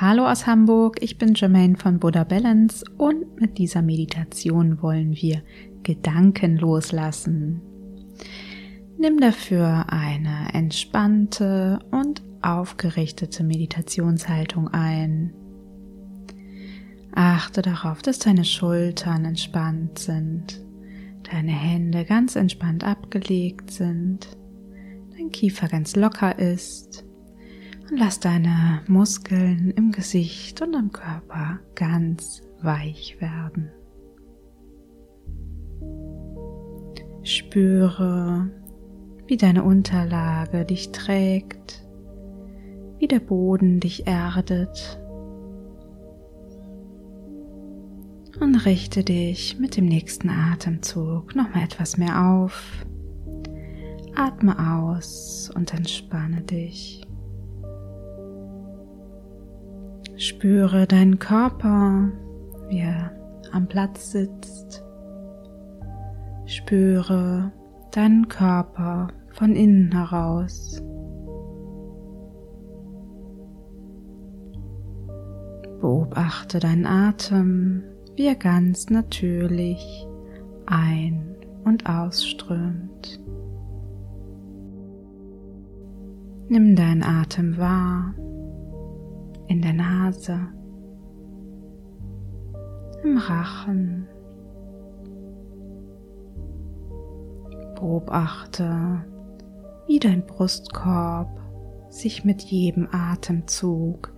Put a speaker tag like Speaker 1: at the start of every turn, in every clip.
Speaker 1: Hallo aus Hamburg, ich bin Jermaine von Buddha Balance und mit dieser Meditation wollen wir Gedanken loslassen. Nimm dafür eine entspannte und aufgerichtete Meditationshaltung ein. Achte darauf, dass deine Schultern entspannt sind, deine Hände ganz entspannt abgelegt sind, dein Kiefer ganz locker ist und lass deine Muskeln im Gesicht und am Körper ganz weich werden. Spüre, wie deine Unterlage dich trägt, wie der Boden dich erdet und richte dich mit dem nächsten Atemzug nochmal etwas mehr auf. Atme aus und entspanne dich. Spüre deinen Körper, wie er am Platz sitzt. Spüre deinen Körper von innen heraus. Beobachte deinen Atem, wie er ganz natürlich ein- und ausströmt. Nimm deinen Atem wahr in der Nase, im Rachen. Beobachte, wie dein Brustkorb sich mit jedem Atemzug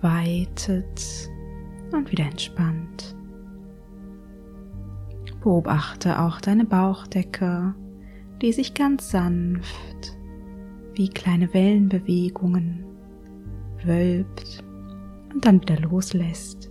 Speaker 1: weitet und wieder entspannt. Beobachte auch deine Bauchdecke, die sich ganz sanft wie kleine Wellenbewegungen wölbt und dann wieder loslässt.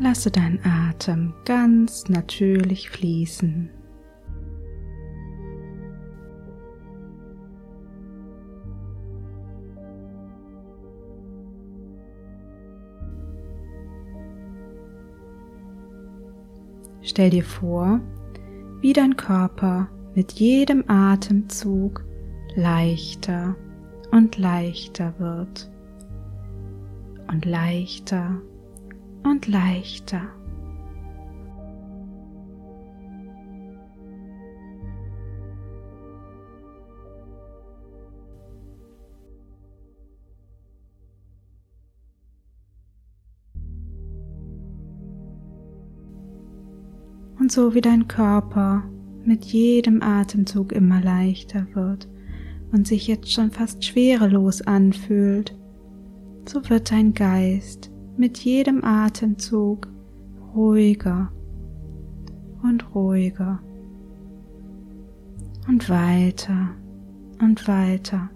Speaker 1: Lasse deinen Atem ganz natürlich fließen. Stell dir vor, wie dein Körper mit jedem Atemzug leichter und leichter wird und leichter und leichter. Und so wie dein Körper mit jedem Atemzug immer leichter wird und sich jetzt schon fast schwerelos anfühlt, so wird dein Geist mit jedem Atemzug ruhiger und ruhiger und weiter und weiter.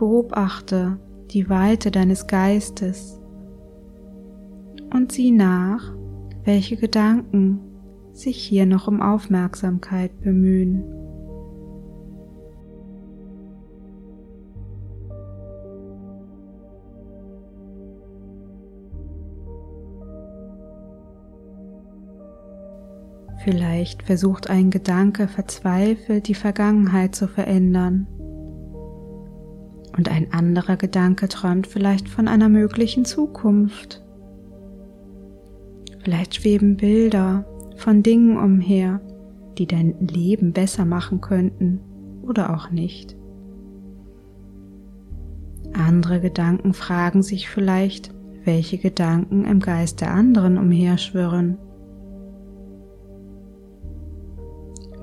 Speaker 1: Beobachte die Weite deines Geistes und sieh nach, welche Gedanken sich hier noch um Aufmerksamkeit bemühen. Vielleicht versucht ein Gedanke verzweifelt die Vergangenheit zu verändern und ein anderer Gedanke träumt vielleicht von einer möglichen Zukunft. Vielleicht schweben Bilder von Dingen umher, die dein Leben besser machen könnten oder auch nicht. Andere Gedanken fragen sich vielleicht, welche Gedanken im Geist der anderen umherschwirren.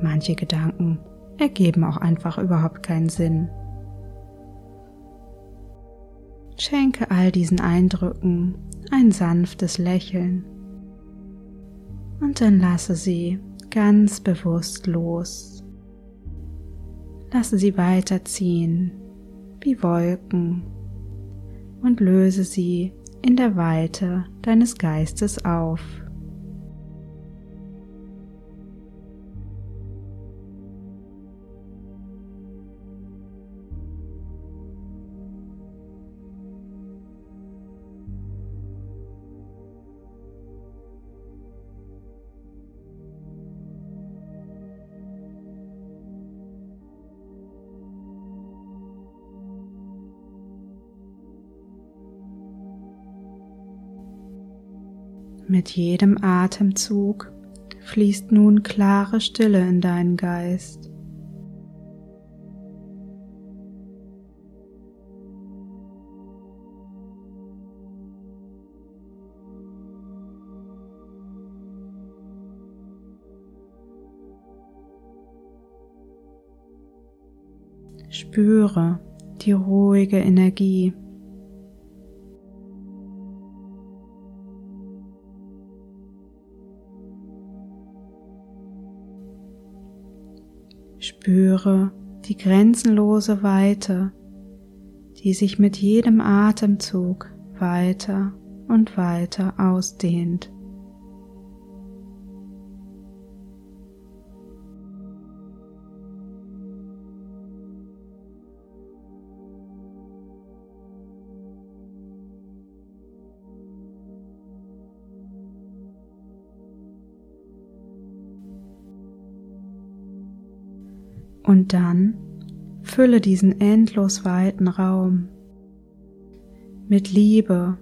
Speaker 1: Manche Gedanken ergeben auch einfach überhaupt keinen Sinn. Schenke all diesen Eindrücken ein sanftes Lächeln und dann lasse sie ganz bewusst los. Lasse sie weiterziehen wie Wolken und löse sie in der Weite deines Geistes auf. Mit jedem Atemzug fließt nun klare Stille in deinen Geist. Spüre die ruhige Energie Spüre die grenzenlose Weite, die sich mit jedem Atemzug weiter und weiter ausdehnt. Und dann fülle diesen endlos weiten Raum mit Liebe,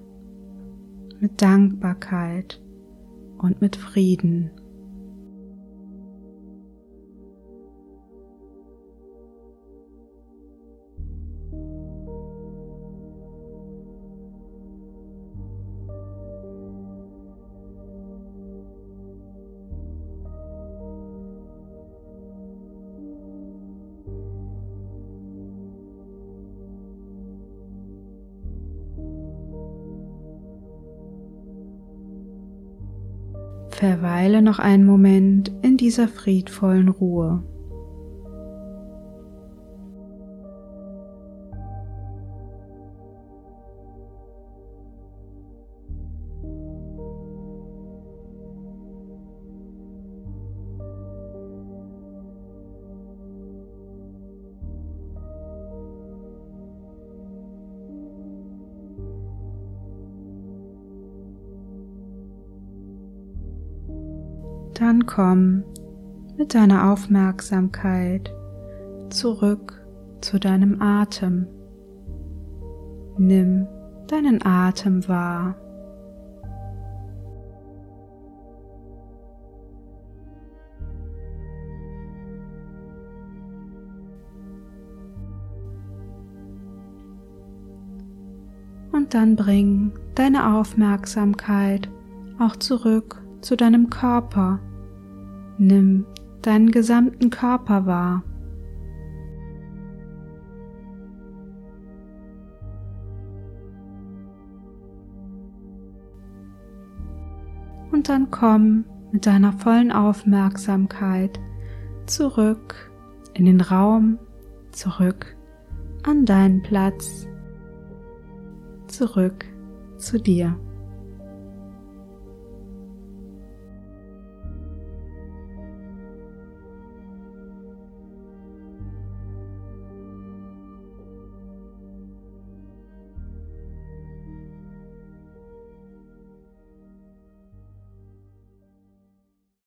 Speaker 1: mit Dankbarkeit und mit Frieden. Verweile noch einen Moment in dieser friedvollen Ruhe. Dann komm mit deiner Aufmerksamkeit zurück zu deinem Atem. Nimm deinen Atem wahr. Und dann bring deine Aufmerksamkeit auch zurück zu deinem Körper. Nimm deinen gesamten Körper wahr. Und dann komm mit deiner vollen Aufmerksamkeit zurück in den Raum, zurück an deinen Platz, zurück zu dir.